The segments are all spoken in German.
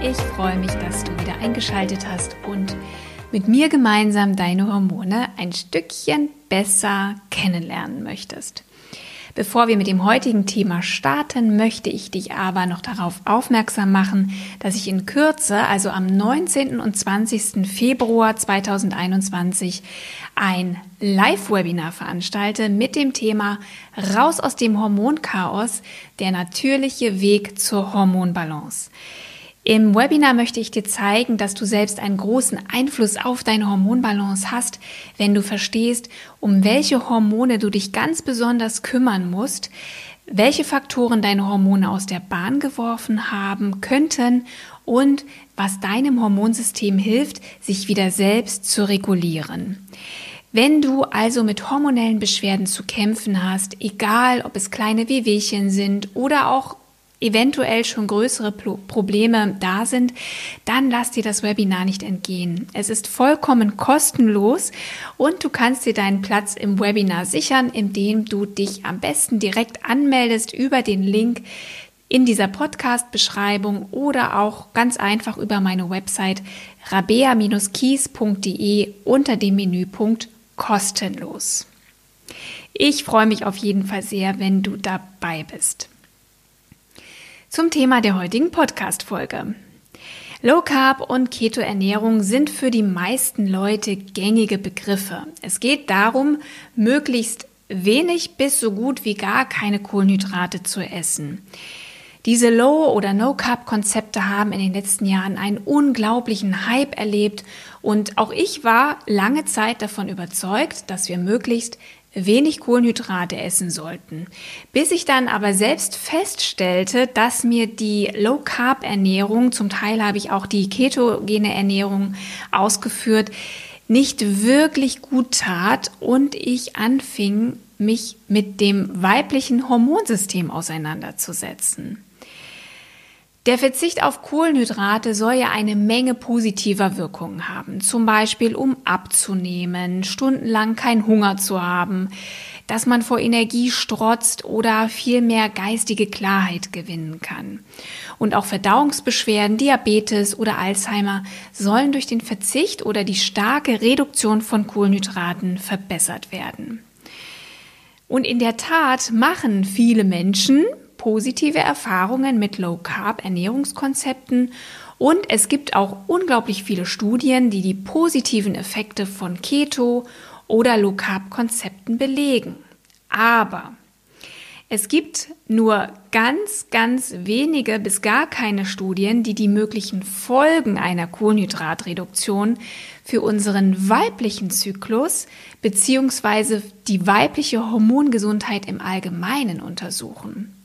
Ich freue mich, dass du wieder eingeschaltet hast und mit mir gemeinsam deine Hormone ein Stückchen besser kennenlernen möchtest. Bevor wir mit dem heutigen Thema starten, möchte ich dich aber noch darauf aufmerksam machen, dass ich in Kürze, also am 19. und 20. Februar 2021, ein Live-Webinar veranstalte mit dem Thema Raus aus dem Hormonchaos, der natürliche Weg zur Hormonbalance. Im Webinar möchte ich dir zeigen, dass du selbst einen großen Einfluss auf deine Hormonbalance hast, wenn du verstehst, um welche Hormone du dich ganz besonders kümmern musst, welche Faktoren deine Hormone aus der Bahn geworfen haben könnten und was deinem Hormonsystem hilft, sich wieder selbst zu regulieren. Wenn du also mit hormonellen Beschwerden zu kämpfen hast, egal ob es kleine Wehwehchen sind oder auch eventuell schon größere Probleme da sind, dann lass dir das Webinar nicht entgehen. Es ist vollkommen kostenlos und du kannst dir deinen Platz im Webinar sichern, indem du dich am besten direkt anmeldest über den Link in dieser Podcast-Beschreibung oder auch ganz einfach über meine Website rabea-kies.de unter dem Menüpunkt kostenlos. Ich freue mich auf jeden Fall sehr, wenn du dabei bist. Zum Thema der heutigen Podcast-Folge. Low Carb und Keto-Ernährung sind für die meisten Leute gängige Begriffe. Es geht darum, möglichst wenig bis so gut wie gar keine Kohlenhydrate zu essen. Diese Low- oder No-Carb-Konzepte haben in den letzten Jahren einen unglaublichen Hype erlebt und auch ich war lange Zeit davon überzeugt, dass wir möglichst wenig Kohlenhydrate essen sollten. Bis ich dann aber selbst feststellte, dass mir die Low Carb Ernährung, zum Teil habe ich auch die ketogene Ernährung ausgeführt, nicht wirklich gut tat und ich anfing, mich mit dem weiblichen Hormonsystem auseinanderzusetzen. Der Verzicht auf Kohlenhydrate soll ja eine Menge positiver Wirkungen haben. Zum Beispiel, um abzunehmen, stundenlang keinen Hunger zu haben, dass man vor Energie strotzt oder viel mehr geistige Klarheit gewinnen kann. Und auch Verdauungsbeschwerden, Diabetes oder Alzheimer sollen durch den Verzicht oder die starke Reduktion von Kohlenhydraten verbessert werden. Und in der Tat machen viele Menschen positive Erfahrungen mit Low Carb Ernährungskonzepten und es gibt auch unglaublich viele Studien, die die positiven Effekte von Keto oder Low Carb Konzepten belegen. Aber es gibt nur ganz, ganz wenige bis gar keine Studien, die die möglichen Folgen einer Kohlenhydratreduktion für unseren weiblichen Zyklus bzw. die weibliche Hormongesundheit im Allgemeinen untersuchen.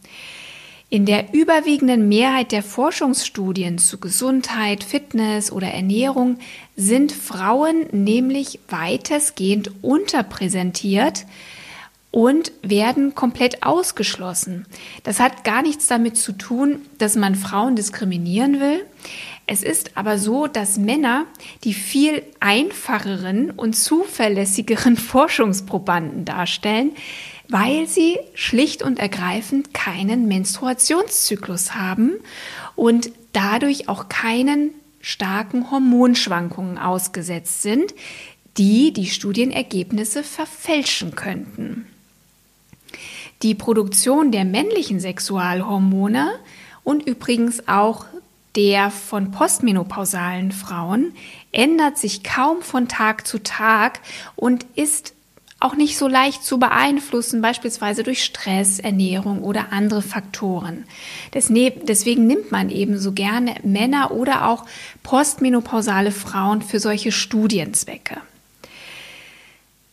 In der überwiegenden Mehrheit der Forschungsstudien zu Gesundheit, Fitness oder Ernährung sind Frauen nämlich weitestgehend unterpräsentiert und werden komplett ausgeschlossen. Das hat gar nichts damit zu tun, dass man Frauen diskriminieren will. Es ist aber so, dass Männer die viel einfacheren und zuverlässigeren Forschungsprobanden darstellen, weil sie schlicht und ergreifend keinen Menstruationszyklus haben und dadurch auch keinen starken Hormonschwankungen ausgesetzt sind, die die Studienergebnisse verfälschen könnten. Die Produktion der männlichen Sexualhormone und übrigens auch der von postmenopausalen Frauen ändert sich kaum von Tag zu Tag und ist auch nicht so leicht zu beeinflussen, beispielsweise durch Stress, Ernährung oder andere Faktoren. Deswegen nimmt man eben so gerne Männer oder auch postmenopausale Frauen für solche Studienzwecke.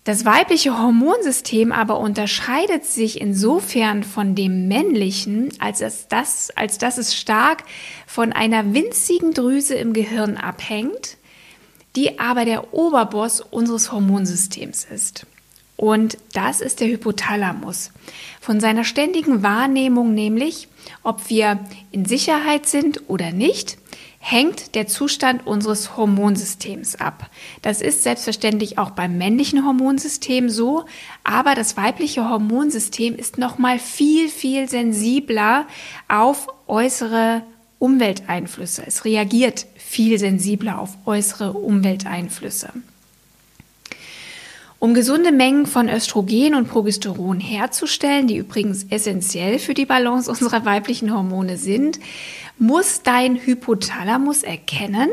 Das weibliche Hormonsystem aber unterscheidet sich insofern von dem männlichen, als, es das, als dass es stark von einer winzigen Drüse im Gehirn abhängt, die aber der Oberboss unseres Hormonsystems ist. Und das ist der Hypothalamus. Von seiner ständigen Wahrnehmung nämlich, ob wir in Sicherheit sind oder nicht, hängt der Zustand unseres Hormonsystems ab. Das ist selbstverständlich auch beim männlichen Hormonsystem so, aber das weibliche Hormonsystem ist noch mal viel viel sensibler auf äußere Umwelteinflüsse. Es reagiert viel sensibler auf äußere Umwelteinflüsse. Um gesunde Mengen von Östrogen und Progesteron herzustellen, die übrigens essentiell für die Balance unserer weiblichen Hormone sind, muss dein Hypothalamus erkennen,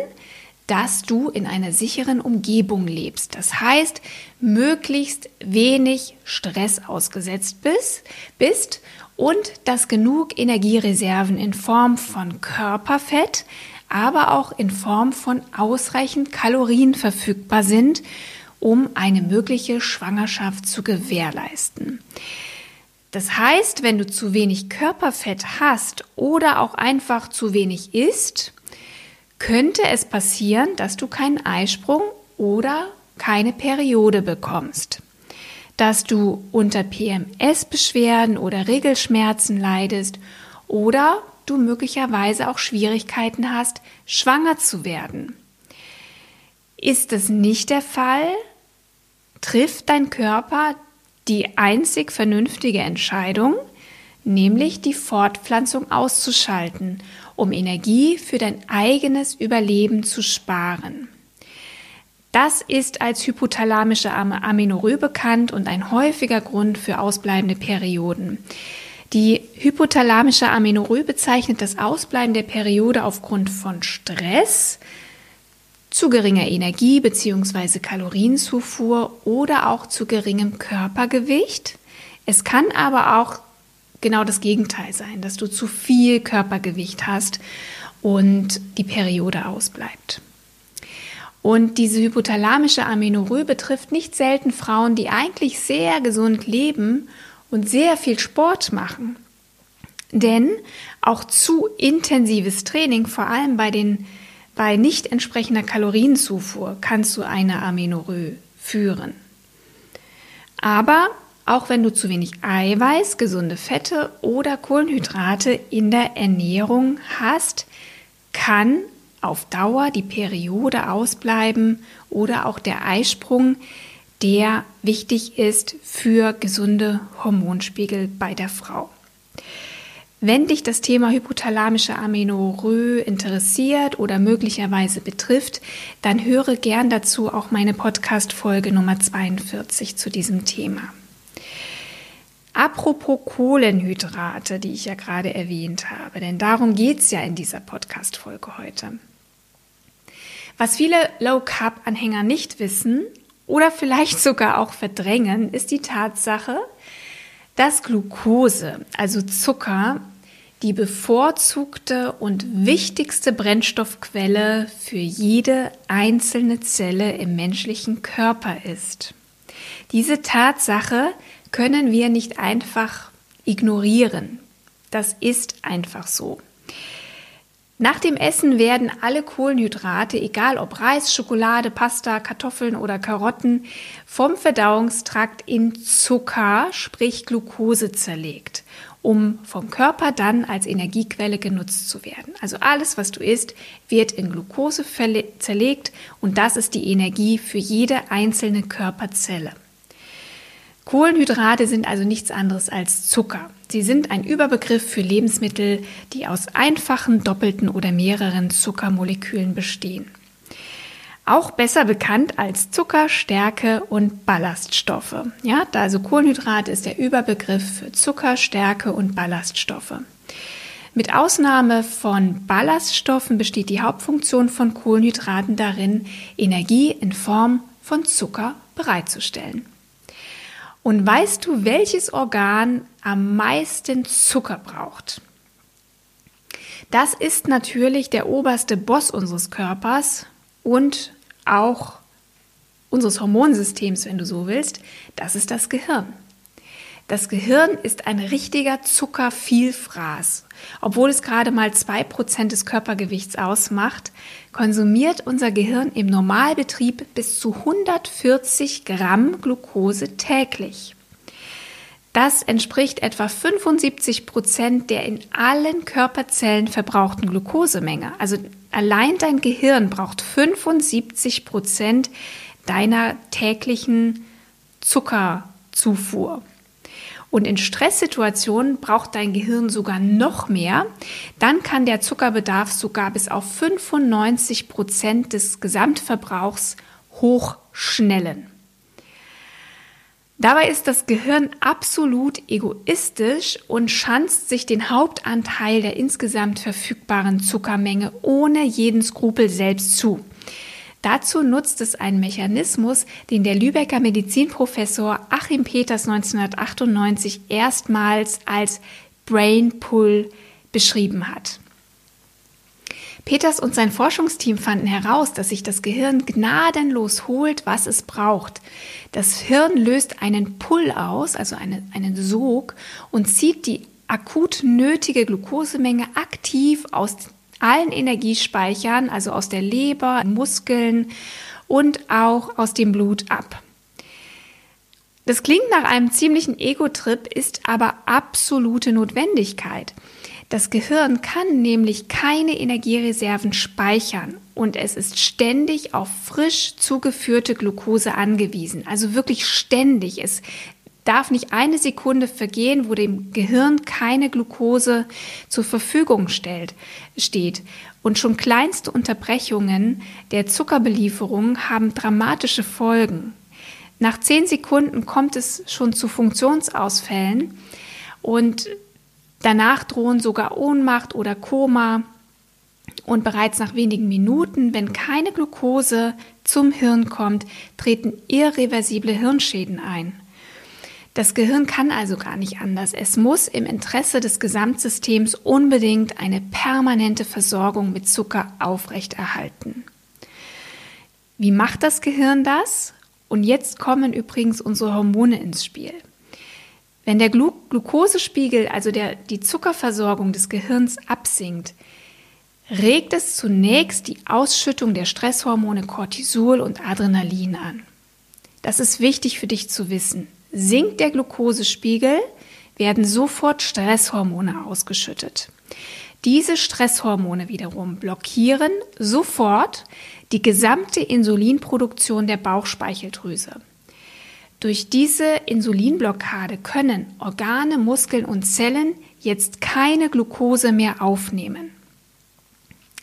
dass du in einer sicheren Umgebung lebst. Das heißt, möglichst wenig Stress ausgesetzt bist, bist und dass genug Energiereserven in Form von Körperfett, aber auch in Form von ausreichend Kalorien verfügbar sind, um eine mögliche Schwangerschaft zu gewährleisten. Das heißt, wenn du zu wenig Körperfett hast oder auch einfach zu wenig isst, könnte es passieren, dass du keinen Eisprung oder keine Periode bekommst. Dass du unter PMS-Beschwerden oder Regelschmerzen leidest oder du möglicherweise auch Schwierigkeiten hast, schwanger zu werden. Ist das nicht der Fall, trifft dein Körper die einzig vernünftige Entscheidung, nämlich die Fortpflanzung auszuschalten, um Energie für dein eigenes Überleben zu sparen. Das ist als hypothalamische Amenorrhoe bekannt und ein häufiger Grund für ausbleibende Perioden. Die hypothalamische Amenorrhoe bezeichnet das Ausbleiben der Periode aufgrund von Stress, zu geringer Energie bzw. Kalorienzufuhr oder auch zu geringem Körpergewicht. Es kann aber auch genau das Gegenteil sein, dass du zu viel Körpergewicht hast und die Periode ausbleibt. Und diese hypothalamische Amenorrhoe betrifft nicht selten Frauen, die eigentlich sehr gesund leben und sehr viel Sport machen. Denn auch zu intensives Training, vor allem bei den bei nicht entsprechender Kalorienzufuhr kannst du eine Amenorrhoe führen. Aber auch wenn du zu wenig Eiweiß, gesunde Fette oder Kohlenhydrate in der Ernährung hast, kann auf Dauer die Periode ausbleiben oder auch der Eisprung, der wichtig ist für gesunde Hormonspiegel bei der Frau. Wenn dich das Thema hypothalamische Amenorrhoe interessiert oder möglicherweise betrifft, dann höre gern dazu auch meine Podcast-Folge Nummer 42 zu diesem Thema. Apropos Kohlenhydrate, die ich ja gerade erwähnt habe, denn darum geht es ja in dieser Podcast-Folge heute. Was viele Low-Carb-Anhänger nicht wissen oder vielleicht sogar auch verdrängen, ist die Tatsache, dass Glucose, also Zucker, die bevorzugte und wichtigste Brennstoffquelle für jede einzelne Zelle im menschlichen Körper ist. Diese Tatsache können wir nicht einfach ignorieren. Das ist einfach so. Nach dem Essen werden alle Kohlenhydrate, egal ob Reis, Schokolade, Pasta, Kartoffeln oder Karotten, vom Verdauungstrakt in Zucker, sprich Glucose zerlegt, um vom Körper dann als Energiequelle genutzt zu werden. Also alles, was du isst, wird in Glucose zerlegt und das ist die Energie für jede einzelne Körperzelle. Kohlenhydrate sind also nichts anderes als Zucker. Sie sind ein Überbegriff für Lebensmittel, die aus einfachen, doppelten oder mehreren Zuckermolekülen bestehen. Auch besser bekannt als Zucker, Stärke und Ballaststoffe. Ja, also Kohlenhydrate ist der Überbegriff für Zucker, Stärke und Ballaststoffe. Mit Ausnahme von Ballaststoffen besteht die Hauptfunktion von Kohlenhydraten darin, Energie in Form von Zucker bereitzustellen. Und weißt du, welches Organ am meisten Zucker braucht? Das ist natürlich der oberste Boss unseres Körpers und auch unseres Hormonsystems, wenn du so willst, das ist das Gehirn. Das Gehirn ist ein richtiger Zuckervielfraß. Obwohl es gerade mal zwei Prozent des Körpergewichts ausmacht, konsumiert unser Gehirn im Normalbetrieb bis zu 140 Gramm Glucose täglich. Das entspricht etwa 75 Prozent der in allen Körperzellen verbrauchten Glukosemenge. Also allein dein Gehirn braucht 75 Prozent deiner täglichen Zuckerzufuhr. Und in Stresssituationen braucht dein Gehirn sogar noch mehr. Dann kann der Zuckerbedarf sogar bis auf 95 Prozent des Gesamtverbrauchs hochschnellen. Dabei ist das Gehirn absolut egoistisch und schanzt sich den Hauptanteil der insgesamt verfügbaren Zuckermenge ohne jeden Skrupel selbst zu. Dazu nutzt es einen Mechanismus, den der Lübecker Medizinprofessor Achim Peters 1998 erstmals als Brain Pull beschrieben hat. Peters und sein Forschungsteam fanden heraus, dass sich das Gehirn gnadenlos holt, was es braucht. Das Hirn löst einen Pull aus, also eine, einen Sog, und zieht die akut nötige Glukosemenge aktiv aus allen Energiespeichern, also aus der Leber, Muskeln und auch aus dem Blut ab. Das klingt nach einem ziemlichen Ego-Trip, ist aber absolute Notwendigkeit. Das Gehirn kann nämlich keine Energiereserven speichern und es ist ständig auf frisch zugeführte Glucose angewiesen. Also wirklich ständig. Es darf nicht eine Sekunde vergehen, wo dem Gehirn keine Glucose zur Verfügung stellt, steht. Und schon kleinste Unterbrechungen der Zuckerbelieferung haben dramatische Folgen. Nach zehn Sekunden kommt es schon zu Funktionsausfällen und danach drohen sogar Ohnmacht oder Koma. Und bereits nach wenigen Minuten, wenn keine Glucose zum Hirn kommt, treten irreversible Hirnschäden ein. Das Gehirn kann also gar nicht anders. Es muss im Interesse des Gesamtsystems unbedingt eine permanente Versorgung mit Zucker aufrechterhalten. Wie macht das Gehirn das? Und jetzt kommen übrigens unsere Hormone ins Spiel. Wenn der Glu Glukosespiegel, also der, die Zuckerversorgung des Gehirns absinkt, regt es zunächst die Ausschüttung der Stresshormone Cortisol und Adrenalin an. Das ist wichtig für dich zu wissen. Sinkt der Glukosespiegel, werden sofort Stresshormone ausgeschüttet. Diese Stresshormone wiederum blockieren sofort die gesamte Insulinproduktion der Bauchspeicheldrüse. Durch diese Insulinblockade können Organe, Muskeln und Zellen jetzt keine Glucose mehr aufnehmen.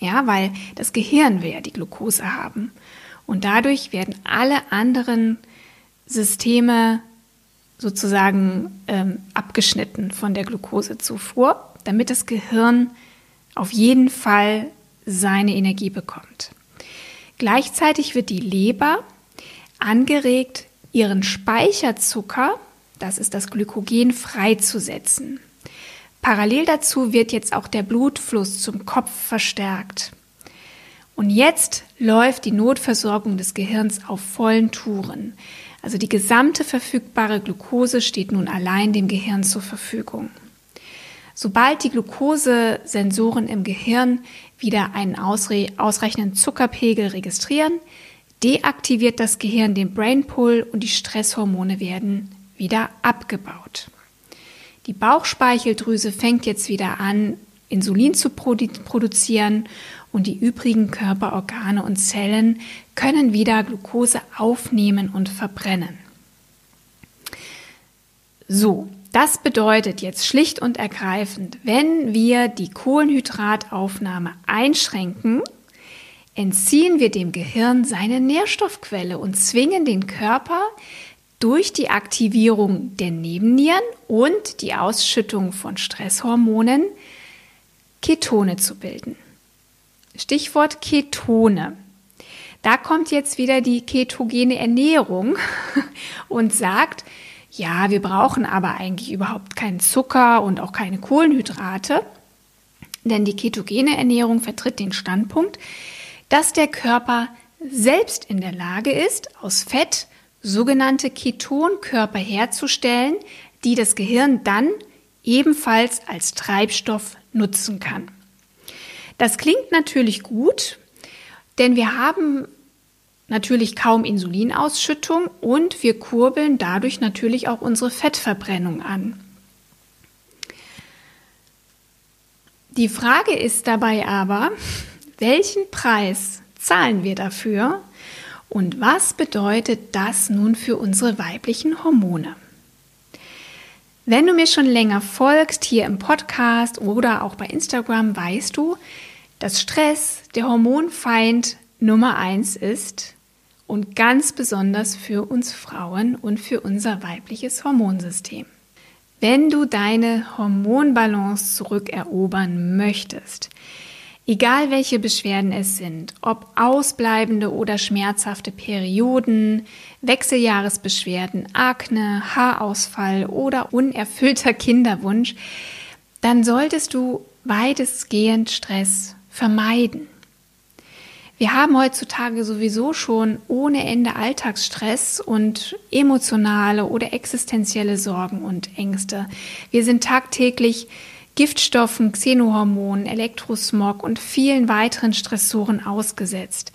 Ja, weil das Gehirn will ja die Glucose haben. Und dadurch werden alle anderen Systeme sozusagen ähm, abgeschnitten von der Glukosezufuhr, damit das Gehirn auf jeden Fall seine Energie bekommt. Gleichzeitig wird die Leber angeregt, ihren Speicherzucker, das ist das Glykogen, freizusetzen. Parallel dazu wird jetzt auch der Blutfluss zum Kopf verstärkt. Und jetzt läuft die Notversorgung des Gehirns auf vollen Touren. Also die gesamte verfügbare Glucose steht nun allein dem Gehirn zur Verfügung. Sobald die Glukosesensoren im Gehirn wieder einen ausreichenden Zuckerpegel registrieren, deaktiviert das Gehirn den Brain Pull und die Stresshormone werden wieder abgebaut. Die Bauchspeicheldrüse fängt jetzt wieder an, Insulin zu produ produzieren und die übrigen Körperorgane und Zellen können wieder Glucose aufnehmen und verbrennen. So, das bedeutet jetzt schlicht und ergreifend, wenn wir die Kohlenhydrataufnahme einschränken, entziehen wir dem Gehirn seine Nährstoffquelle und zwingen den Körper durch die Aktivierung der Nebennieren und die Ausschüttung von Stresshormonen Ketone zu bilden. Stichwort Ketone. Da kommt jetzt wieder die ketogene Ernährung und sagt, ja, wir brauchen aber eigentlich überhaupt keinen Zucker und auch keine Kohlenhydrate, denn die ketogene Ernährung vertritt den Standpunkt, dass der Körper selbst in der Lage ist, aus Fett sogenannte Ketonkörper herzustellen, die das Gehirn dann ebenfalls als Treibstoff nutzen kann. Das klingt natürlich gut, denn wir haben natürlich kaum Insulinausschüttung und wir kurbeln dadurch natürlich auch unsere Fettverbrennung an. Die Frage ist dabei aber, welchen Preis zahlen wir dafür und was bedeutet das nun für unsere weiblichen Hormone? Wenn du mir schon länger folgst hier im Podcast oder auch bei Instagram, weißt du, dass Stress der Hormonfeind Nummer eins ist und ganz besonders für uns Frauen und für unser weibliches Hormonsystem. Wenn du deine Hormonbalance zurückerobern möchtest, egal welche Beschwerden es sind, ob ausbleibende oder schmerzhafte Perioden, Wechseljahresbeschwerden, Akne, Haarausfall oder unerfüllter Kinderwunsch, dann solltest du weitestgehend Stress vermeiden. Wir haben heutzutage sowieso schon ohne Ende Alltagsstress und emotionale oder existenzielle Sorgen und Ängste. Wir sind tagtäglich Giftstoffen, Xenohormonen, Elektrosmog und vielen weiteren Stressoren ausgesetzt.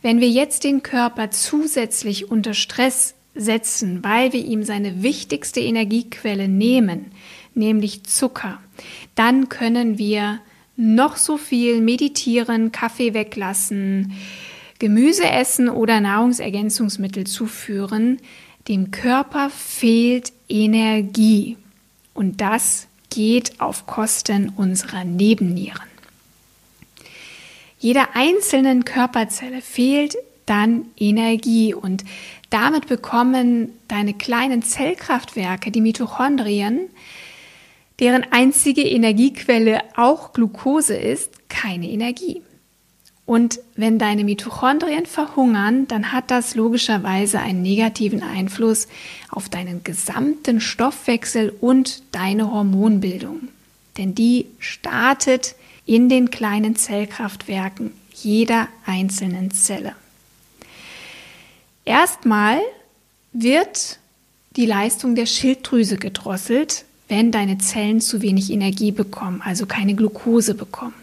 Wenn wir jetzt den Körper zusätzlich unter Stress setzen, weil wir ihm seine wichtigste Energiequelle nehmen, nämlich Zucker, dann können wir noch so viel meditieren, Kaffee weglassen, Gemüse essen oder Nahrungsergänzungsmittel zuführen, dem Körper fehlt Energie. Und das geht auf Kosten unserer Nebennieren. Jeder einzelnen Körperzelle fehlt dann Energie und damit bekommen deine kleinen Zellkraftwerke, die Mitochondrien, deren einzige Energiequelle auch Glucose ist, keine Energie. Und wenn deine Mitochondrien verhungern, dann hat das logischerweise einen negativen Einfluss auf deinen gesamten Stoffwechsel und deine Hormonbildung. Denn die startet in den kleinen Zellkraftwerken jeder einzelnen Zelle. Erstmal wird die Leistung der Schilddrüse gedrosselt, wenn deine Zellen zu wenig Energie bekommen, also keine Glucose bekommen.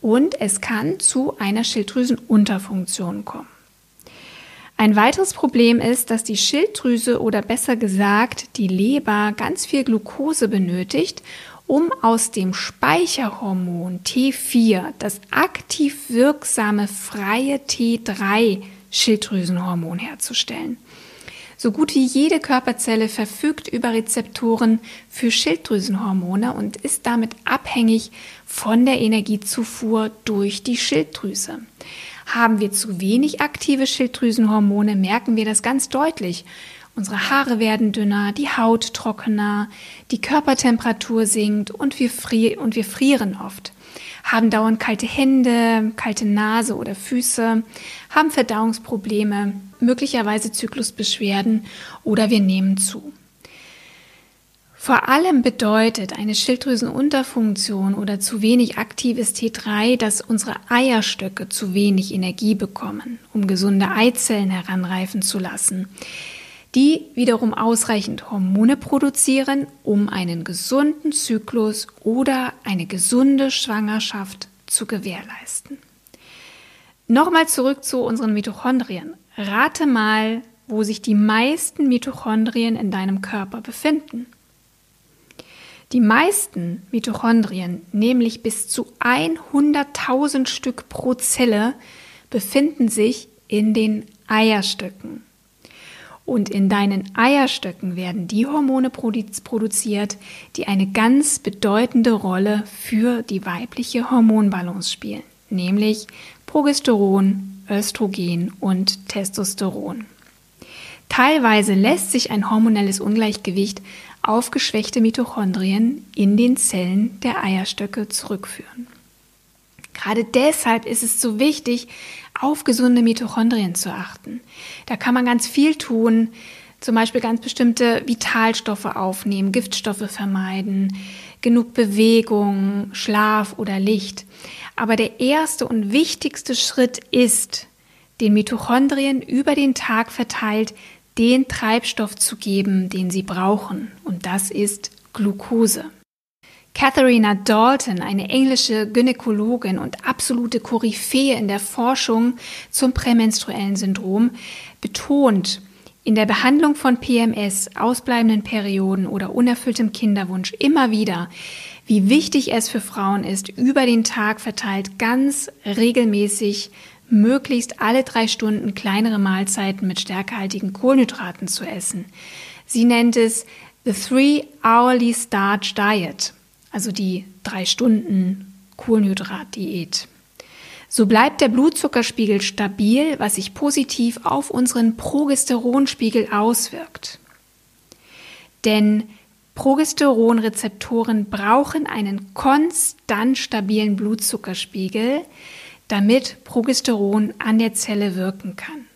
Und es kann zu einer Schilddrüsenunterfunktion kommen. Ein weiteres Problem ist, dass die Schilddrüse oder besser gesagt die Leber ganz viel Glucose benötigt, um aus dem Speicherhormon T4 das aktiv wirksame freie T3 Schilddrüsenhormon herzustellen. So gut wie jede Körperzelle verfügt über Rezeptoren für Schilddrüsenhormone und ist damit abhängig von der Energiezufuhr durch die Schilddrüse. Haben wir zu wenig aktive Schilddrüsenhormone, merken wir das ganz deutlich. Unsere Haare werden dünner, die Haut trockener, die Körpertemperatur sinkt und wir, und wir frieren oft haben dauernd kalte Hände, kalte Nase oder Füße, haben Verdauungsprobleme, möglicherweise Zyklusbeschwerden oder wir nehmen zu. Vor allem bedeutet eine Schilddrüsenunterfunktion oder zu wenig aktives T3, dass unsere Eierstöcke zu wenig Energie bekommen, um gesunde Eizellen heranreifen zu lassen die wiederum ausreichend Hormone produzieren, um einen gesunden Zyklus oder eine gesunde Schwangerschaft zu gewährleisten. Nochmal zurück zu unseren Mitochondrien. Rate mal, wo sich die meisten Mitochondrien in deinem Körper befinden. Die meisten Mitochondrien, nämlich bis zu 100.000 Stück pro Zelle, befinden sich in den Eierstöcken. Und in deinen Eierstöcken werden die Hormone produziert, die eine ganz bedeutende Rolle für die weibliche Hormonbalance spielen, nämlich Progesteron, Östrogen und Testosteron. Teilweise lässt sich ein hormonelles Ungleichgewicht auf geschwächte Mitochondrien in den Zellen der Eierstöcke zurückführen. Gerade deshalb ist es so wichtig, auf gesunde Mitochondrien zu achten. Da kann man ganz viel tun, zum Beispiel ganz bestimmte Vitalstoffe aufnehmen, Giftstoffe vermeiden, genug Bewegung, Schlaf oder Licht. Aber der erste und wichtigste Schritt ist, den Mitochondrien über den Tag verteilt den Treibstoff zu geben, den sie brauchen. Und das ist Glucose. Katharina Dalton, eine englische Gynäkologin und absolute Koryphäe in der Forschung zum prämenstruellen Syndrom, betont, in der Behandlung von PMS, ausbleibenden Perioden oder unerfülltem Kinderwunsch immer wieder, wie wichtig es für Frauen ist, über den Tag verteilt ganz regelmäßig möglichst alle drei Stunden kleinere Mahlzeiten mit stärkehaltigen Kohlenhydraten zu essen. Sie nennt es The Three Hourly Starch Diet, also die drei Stunden Kohlenhydratdiät. So bleibt der Blutzuckerspiegel stabil, was sich positiv auf unseren Progesteronspiegel auswirkt. Denn Progesteronrezeptoren brauchen einen konstant stabilen Blutzuckerspiegel, damit Progesteron an der Zelle wirken kann.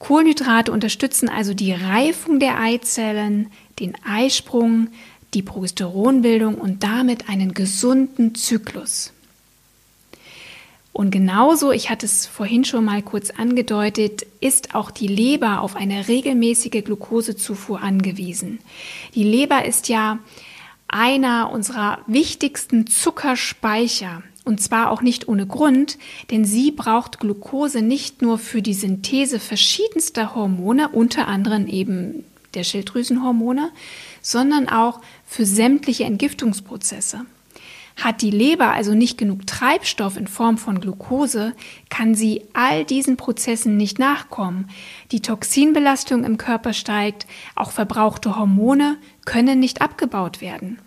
Kohlenhydrate unterstützen also die Reifung der Eizellen, den Eisprung, die Progesteronbildung und damit einen gesunden Zyklus. Und genauso, ich hatte es vorhin schon mal kurz angedeutet, ist auch die Leber auf eine regelmäßige Glukosezufuhr angewiesen. Die Leber ist ja einer unserer wichtigsten Zuckerspeicher. Und zwar auch nicht ohne Grund, denn sie braucht Glucose nicht nur für die Synthese verschiedenster Hormone, unter anderem eben der Schilddrüsenhormone, sondern auch für sämtliche Entgiftungsprozesse. Hat die Leber also nicht genug Treibstoff in Form von Glucose, kann sie all diesen Prozessen nicht nachkommen. Die Toxinbelastung im Körper steigt, auch verbrauchte Hormone können nicht abgebaut werden.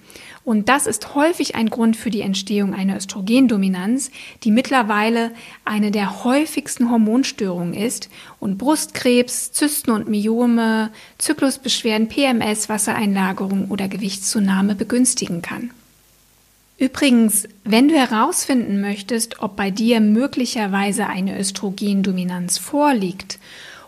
Und das ist häufig ein Grund für die Entstehung einer Östrogendominanz, die mittlerweile eine der häufigsten Hormonstörungen ist und Brustkrebs, Zysten und Myome, Zyklusbeschwerden, PMS, Wassereinlagerung oder Gewichtszunahme begünstigen kann. Übrigens, wenn du herausfinden möchtest, ob bei dir möglicherweise eine Östrogendominanz vorliegt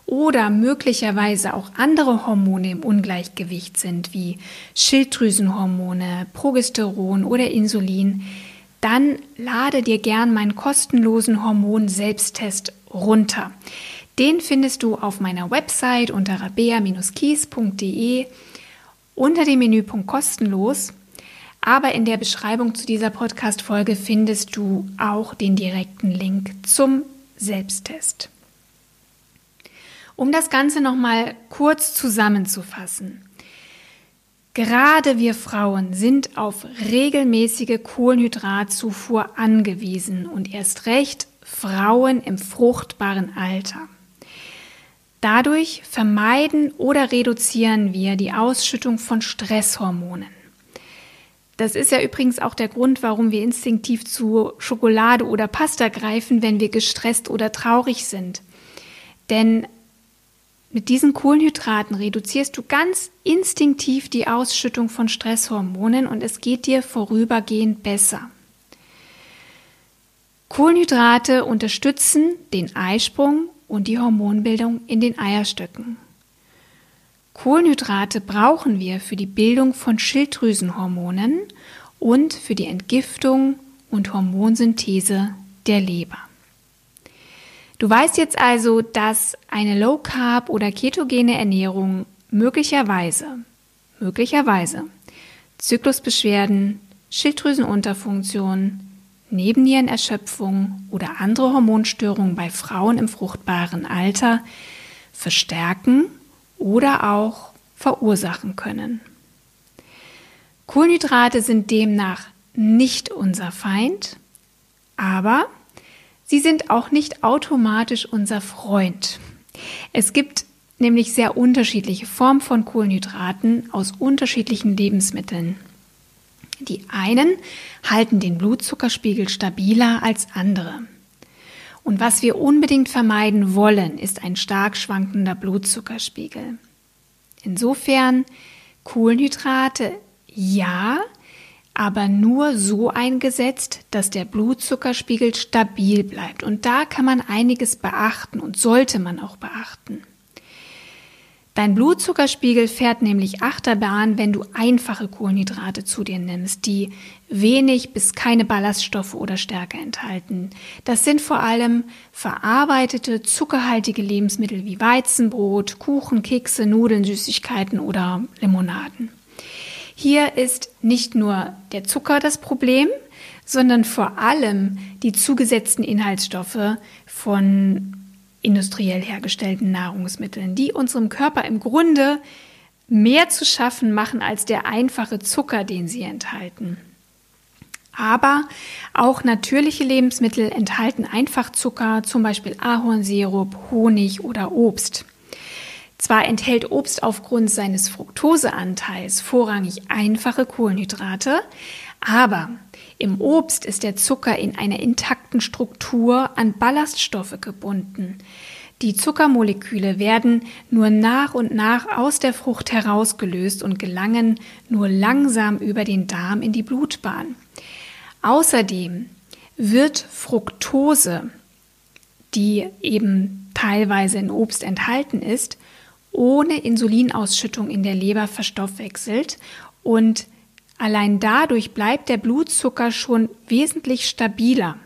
oder möglicherweise auch andere Hormone im Ungleichgewicht sind, wie Schilddrüsenhormone, Progesteron oder Insulin, dann lade dir gern meinen kostenlosen Hormon-Selbsttest runter. Den findest du auf meiner Website unter rabea-kies.de unter dem Menüpunkt kostenlos. Aber in der Beschreibung zu dieser Podcast-Folge findest du auch den direkten Link zum Selbsttest. Um das Ganze nochmal kurz zusammenzufassen. Gerade wir Frauen sind auf regelmäßige Kohlenhydratzufuhr angewiesen und erst recht Frauen im fruchtbaren Alter. Dadurch vermeiden oder reduzieren wir die Ausschüttung von Stresshormonen. Das ist ja übrigens auch der Grund, warum wir instinktiv zu Schokolade oder Pasta greifen, wenn wir gestresst oder traurig sind. Denn mit diesen Kohlenhydraten reduzierst du ganz instinktiv die Ausschüttung von Stresshormonen und es geht dir vorübergehend besser. Kohlenhydrate unterstützen den Eisprung und die Hormonbildung in den Eierstöcken. Kohlenhydrate brauchen wir für die Bildung von Schilddrüsenhormonen und für die Entgiftung und Hormonsynthese der Leber. Du weißt jetzt also, dass eine Low Carb oder ketogene Ernährung möglicherweise, möglicherweise Zyklusbeschwerden, Schilddrüsenunterfunktion, Nebennierenerschöpfung oder andere Hormonstörungen bei Frauen im fruchtbaren Alter verstärken oder auch verursachen können. Kohlenhydrate sind demnach nicht unser Feind, aber Sie sind auch nicht automatisch unser Freund. Es gibt nämlich sehr unterschiedliche Formen von Kohlenhydraten aus unterschiedlichen Lebensmitteln. Die einen halten den Blutzuckerspiegel stabiler als andere. Und was wir unbedingt vermeiden wollen, ist ein stark schwankender Blutzuckerspiegel. Insofern Kohlenhydrate ja, aber nur so eingesetzt, dass der Blutzuckerspiegel stabil bleibt. Und da kann man einiges beachten und sollte man auch beachten. Dein Blutzuckerspiegel fährt nämlich Achterbahn, wenn du einfache Kohlenhydrate zu dir nimmst, die wenig bis keine Ballaststoffe oder Stärke enthalten. Das sind vor allem verarbeitete, zuckerhaltige Lebensmittel wie Weizenbrot, Kuchen, Kekse, Nudeln, Süßigkeiten oder Limonaden. Hier ist nicht nur der Zucker das Problem, sondern vor allem die zugesetzten Inhaltsstoffe von industriell hergestellten Nahrungsmitteln, die unserem Körper im Grunde mehr zu schaffen machen als der einfache Zucker, den sie enthalten. Aber auch natürliche Lebensmittel enthalten Einfachzucker, zum Beispiel Ahornsirup, Honig oder Obst. Zwar enthält Obst aufgrund seines Fructoseanteils vorrangig einfache Kohlenhydrate, aber im Obst ist der Zucker in einer intakten Struktur an Ballaststoffe gebunden. Die Zuckermoleküle werden nur nach und nach aus der Frucht herausgelöst und gelangen nur langsam über den Darm in die Blutbahn. Außerdem wird Fructose, die eben teilweise in Obst enthalten ist, ohne Insulinausschüttung in der Leber verstoffwechselt und Allein dadurch bleibt der Blutzucker schon wesentlich stabiler.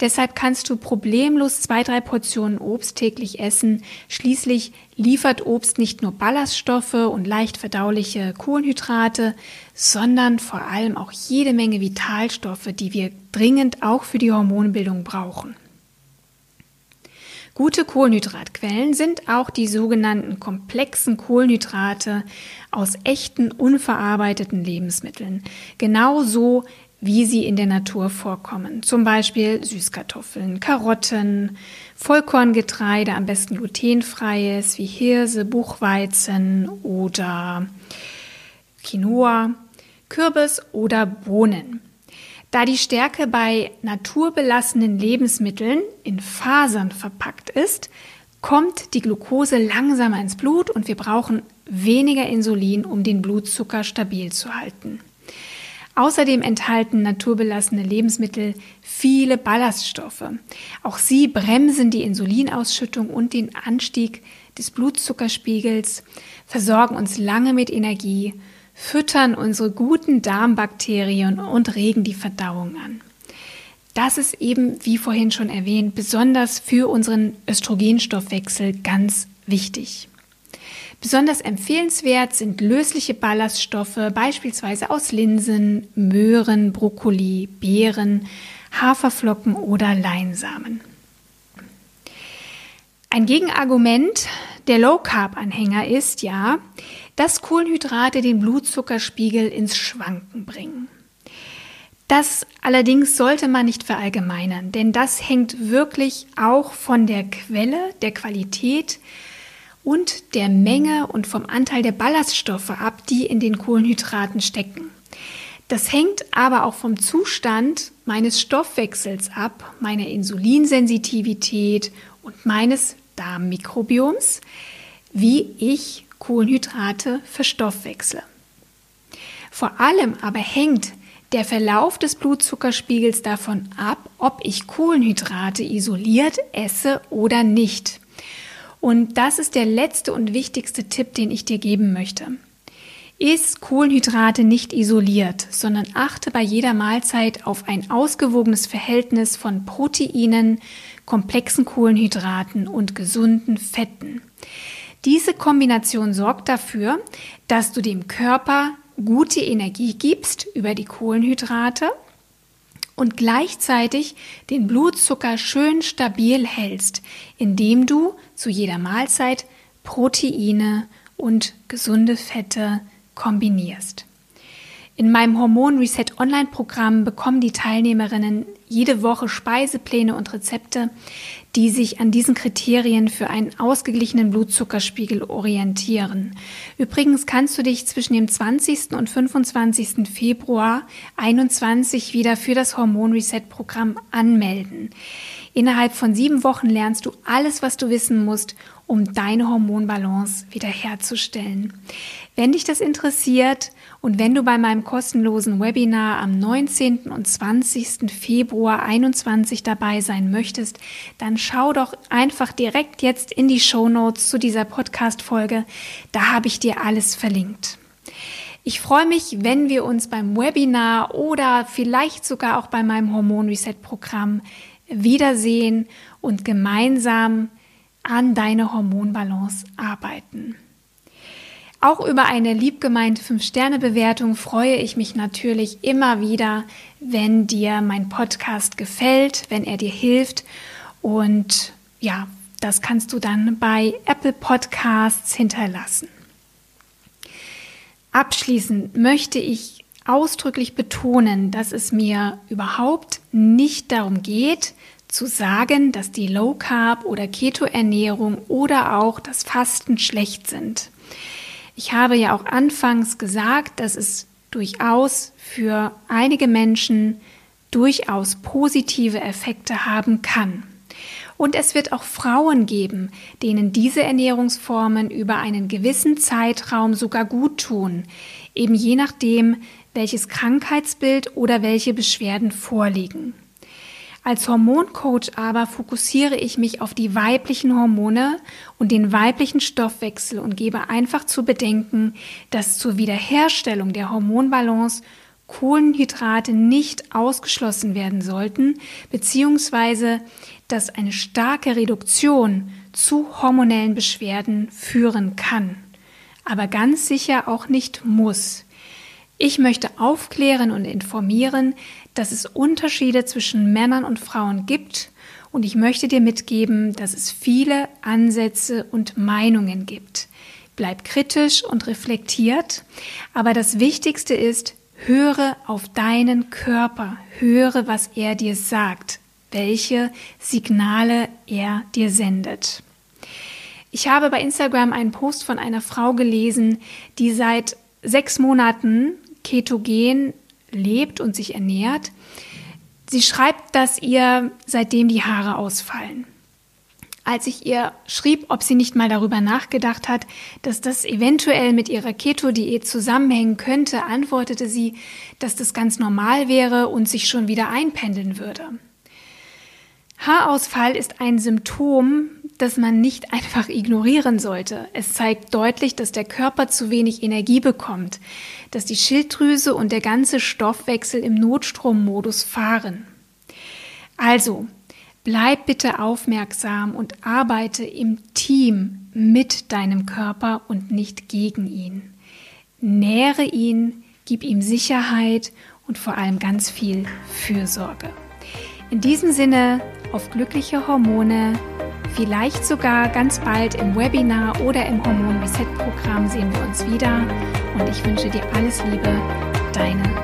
Deshalb kannst du problemlos zwei, drei Portionen Obst täglich essen. Schließlich liefert Obst nicht nur Ballaststoffe und leicht verdauliche Kohlenhydrate, sondern vor allem auch jede Menge Vitalstoffe, die wir dringend auch für die Hormonbildung brauchen. Gute Kohlenhydratquellen sind auch die sogenannten komplexen Kohlenhydrate aus echten, unverarbeiteten Lebensmitteln. Genauso wie sie in der Natur vorkommen. Zum Beispiel Süßkartoffeln, Karotten, Vollkorngetreide, am besten glutenfreies wie Hirse, Buchweizen oder Quinoa, Kürbis oder Bohnen. Da die Stärke bei naturbelassenen Lebensmitteln in Fasern verpackt ist, kommt die Glucose langsamer ins Blut und wir brauchen weniger Insulin, um den Blutzucker stabil zu halten. Außerdem enthalten naturbelassene Lebensmittel viele Ballaststoffe. Auch sie bremsen die Insulinausschüttung und den Anstieg des Blutzuckerspiegels, versorgen uns lange mit Energie füttern unsere guten Darmbakterien und regen die Verdauung an. Das ist eben, wie vorhin schon erwähnt, besonders für unseren Östrogenstoffwechsel ganz wichtig. Besonders empfehlenswert sind lösliche Ballaststoffe, beispielsweise aus Linsen, Möhren, Brokkoli, Beeren, Haferflocken oder Leinsamen. Ein Gegenargument der Low Carb Anhänger ist ja, dass Kohlenhydrate den Blutzuckerspiegel ins Schwanken bringen. Das allerdings sollte man nicht verallgemeinern, denn das hängt wirklich auch von der Quelle, der Qualität und der Menge und vom Anteil der Ballaststoffe ab, die in den Kohlenhydraten stecken. Das hängt aber auch vom Zustand meines Stoffwechsels ab, meiner Insulinsensitivität und meines Darmmikrobioms, wie ich Kohlenhydrate verstoffwechsle. Vor allem aber hängt der Verlauf des Blutzuckerspiegels davon ab, ob ich Kohlenhydrate isoliert esse oder nicht. Und das ist der letzte und wichtigste Tipp, den ich dir geben möchte. Iss Kohlenhydrate nicht isoliert, sondern achte bei jeder Mahlzeit auf ein ausgewogenes Verhältnis von Proteinen, komplexen Kohlenhydraten und gesunden Fetten. Diese Kombination sorgt dafür, dass du dem Körper gute Energie gibst über die Kohlenhydrate und gleichzeitig den Blutzucker schön stabil hältst, indem du zu jeder Mahlzeit Proteine und gesunde Fette kombinierst. In meinem Hormon Reset Online Programm bekommen die Teilnehmerinnen jede Woche Speisepläne und Rezepte, die sich an diesen Kriterien für einen ausgeglichenen Blutzuckerspiegel orientieren. Übrigens kannst du dich zwischen dem 20. und 25. Februar 21 wieder für das Hormon Reset Programm anmelden. Innerhalb von sieben Wochen lernst du alles, was du wissen musst, um deine Hormonbalance wiederherzustellen. Wenn dich das interessiert und wenn du bei meinem kostenlosen Webinar am 19. und 20. Februar 21 dabei sein möchtest, dann schau doch einfach direkt jetzt in die Show Notes zu dieser Podcast-Folge. Da habe ich dir alles verlinkt. Ich freue mich, wenn wir uns beim Webinar oder vielleicht sogar auch bei meinem Hormon Reset Programm wiedersehen und gemeinsam an deine Hormonbalance arbeiten. Auch über eine liebgemeinte 5-Sterne-Bewertung freue ich mich natürlich immer wieder, wenn dir mein Podcast gefällt, wenn er dir hilft. Und ja, das kannst du dann bei Apple Podcasts hinterlassen. Abschließend möchte ich ausdrücklich betonen, dass es mir überhaupt nicht darum geht, zu sagen, dass die Low Carb oder Keto Ernährung oder auch das Fasten schlecht sind. Ich habe ja auch anfangs gesagt, dass es durchaus für einige Menschen durchaus positive Effekte haben kann. Und es wird auch Frauen geben, denen diese Ernährungsformen über einen gewissen Zeitraum sogar gut tun, eben je nachdem, welches Krankheitsbild oder welche Beschwerden vorliegen. Als Hormoncoach aber fokussiere ich mich auf die weiblichen Hormone und den weiblichen Stoffwechsel und gebe einfach zu bedenken, dass zur Wiederherstellung der Hormonbalance Kohlenhydrate nicht ausgeschlossen werden sollten, beziehungsweise dass eine starke Reduktion zu hormonellen Beschwerden führen kann, aber ganz sicher auch nicht muss. Ich möchte aufklären und informieren, dass es Unterschiede zwischen Männern und Frauen gibt und ich möchte dir mitgeben, dass es viele Ansätze und Meinungen gibt. Bleib kritisch und reflektiert, aber das Wichtigste ist, höre auf deinen Körper, höre, was er dir sagt, welche Signale er dir sendet. Ich habe bei Instagram einen Post von einer Frau gelesen, die seit sechs Monaten ketogen lebt und sich ernährt. Sie schreibt, dass ihr seitdem die Haare ausfallen. Als ich ihr schrieb, ob sie nicht mal darüber nachgedacht hat, dass das eventuell mit ihrer Keto-Diät zusammenhängen könnte, antwortete sie, dass das ganz normal wäre und sich schon wieder einpendeln würde. Haarausfall ist ein Symptom, das man nicht einfach ignorieren sollte. Es zeigt deutlich, dass der Körper zu wenig Energie bekommt, dass die Schilddrüse und der ganze Stoffwechsel im Notstrommodus fahren. Also, bleib bitte aufmerksam und arbeite im Team mit deinem Körper und nicht gegen ihn. Nähre ihn, gib ihm Sicherheit und vor allem ganz viel Fürsorge. In diesem Sinne, auf glückliche Hormone, vielleicht sogar ganz bald im Webinar oder im Hormon Reset Programm sehen wir uns wieder und ich wünsche dir alles Liebe, deine.